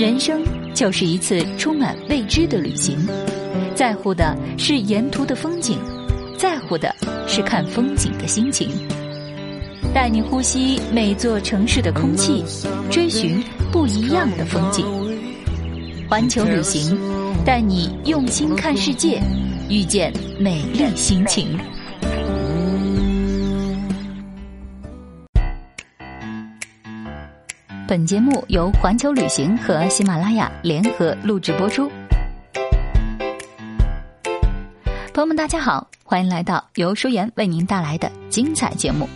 人生就是一次充满未知的旅行，在乎的是沿途的风景，在乎的是看风景的心情。带你呼吸每座城市的空气，追寻不一样的风景。环球旅行，带你用心看世界，遇见美丽心情。本节目由环球旅行和喜马拉雅联合录制播出。朋友们，大家好，欢迎来到由舒言为您带来的精彩节目。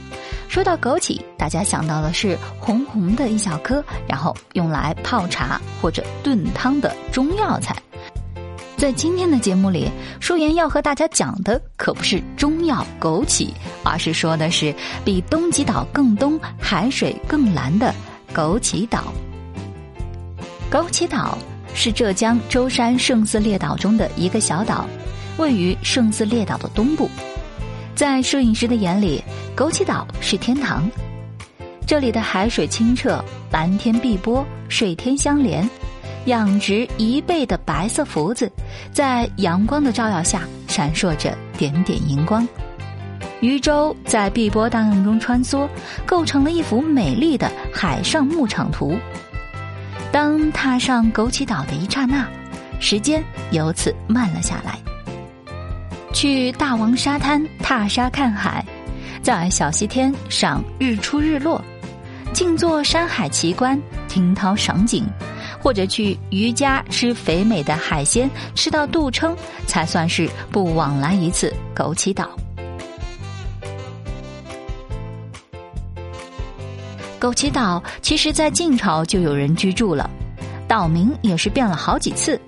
说到枸杞，大家想到的是红红的一小颗，然后用来泡茶或者炖汤的中药材。在今天的节目里，舒言要和大家讲的可不是中药枸杞，而是说的是比东极岛更东、海水更蓝的。枸杞岛，枸杞岛是浙江舟山圣斯列岛中的一个小岛，位于圣斯列岛的东部。在摄影师的眼里，枸杞岛是天堂。这里的海水清澈，蓝天碧波，水天相连，养殖一倍的白色福子，在阳光的照耀下闪烁着点点荧光。渔舟在碧波荡漾中穿梭，构成了一幅美丽的海上牧场图。当踏上枸杞岛的一刹那，时间由此慢了下来。去大王沙滩踏沙看海，在小西天赏日出日落，静坐山海奇观，听涛赏景，或者去渔家吃肥美的海鲜，吃到肚撑，才算是不枉来一次枸杞岛。枸杞岛其实，在晋朝就有人居住了，岛名也是变了好几次。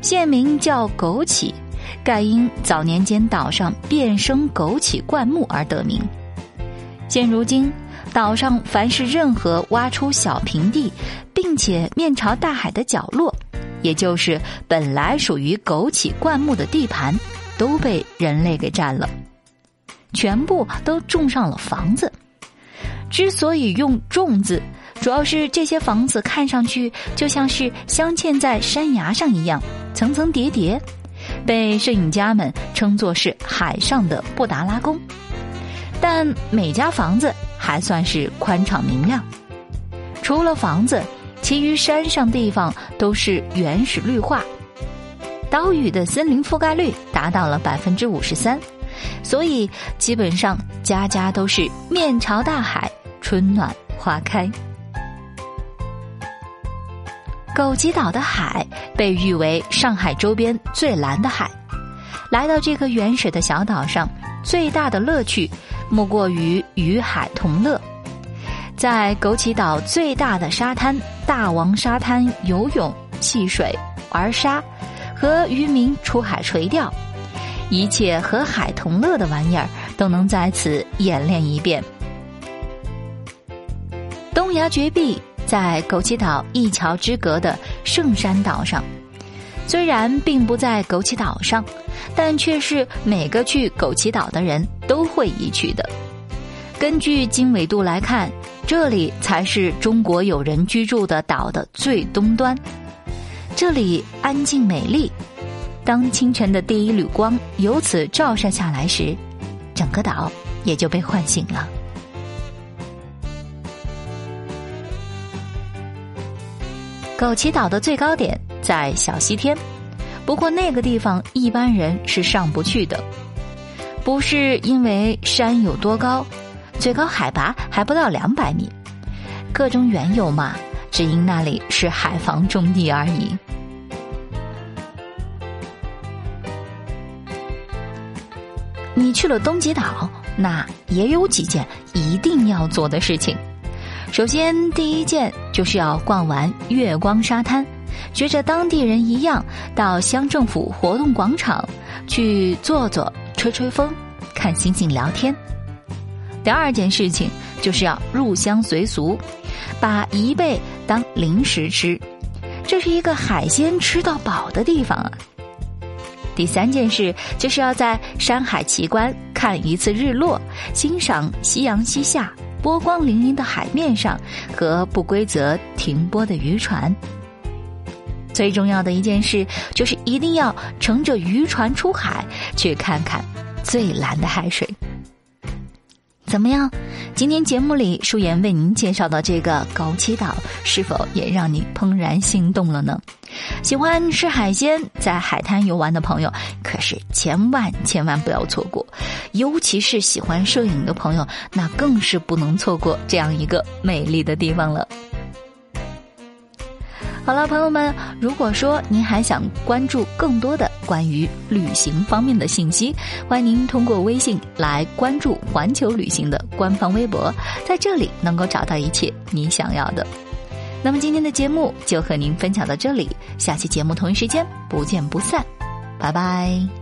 县名叫枸杞，盖因早年间岛上遍生枸杞灌木而得名。现如今，岛上凡是任何挖出小平地，并且面朝大海的角落，也就是本来属于枸杞灌木的地盘，都被人类给占了，全部都种上了房子。之所以用“种”字，主要是这些房子看上去就像是镶嵌在山崖上一样，层层叠叠，被摄影家们称作是海上的布达拉宫。但每家房子还算是宽敞明亮，除了房子，其余山上地方都是原始绿化，岛屿的森林覆盖率达到了百分之五十三，所以基本上家家都是面朝大海。春暖花开，枸杞岛的海被誉为上海周边最蓝的海。来到这个原始的小岛上，最大的乐趣莫过于与海同乐。在枸杞岛最大的沙滩大王沙滩游泳、戏水、玩沙，和渔民出海垂钓，一切和海同乐的玩意儿都能在此演练一遍。东崖绝壁在枸杞岛一桥之隔的圣山岛上，虽然并不在枸杞岛上，但却是每个去枸杞岛的人都会移去的。根据经纬度来看，这里才是中国有人居住的岛的最东端。这里安静美丽，当清晨的第一缕光由此照射下来时，整个岛也就被唤醒了。枸杞岛的最高点在小西天，不过那个地方一般人是上不去的，不是因为山有多高，最高海拔还不到两百米，各种缘由嘛，只因那里是海防重地而已。你去了东极岛，那也有几件一定要做的事情。首先，第一件就是要逛完月光沙滩，学着当地人一样到乡政府活动广场去坐坐、吹吹风、看星星、聊天。第二件事情就是要入乡随俗，把贻贝当零食吃，这是一个海鲜吃到饱的地方啊。第三件事就是要在山海奇观看一次日落，欣赏夕阳西下。波光粼粼的海面上和不规则停泊的渔船，最重要的一件事就是一定要乘着渔船出海，去看看最蓝的海水。怎么样？今天节目里，舒言为您介绍的这个枸杞岛，是否也让你怦然心动了呢？喜欢吃海鲜，在海滩游玩的朋友，可是千万千万不要错过。尤其是喜欢摄影的朋友，那更是不能错过这样一个美丽的地方了。好了，朋友们，如果说您还想关注更多的关于旅行方面的信息，欢迎您通过微信来关注环球旅行的官方微博，在这里能够找到一切你想要的。那么今天的节目就和您分享到这里，下期节目同一时间不见不散，拜拜。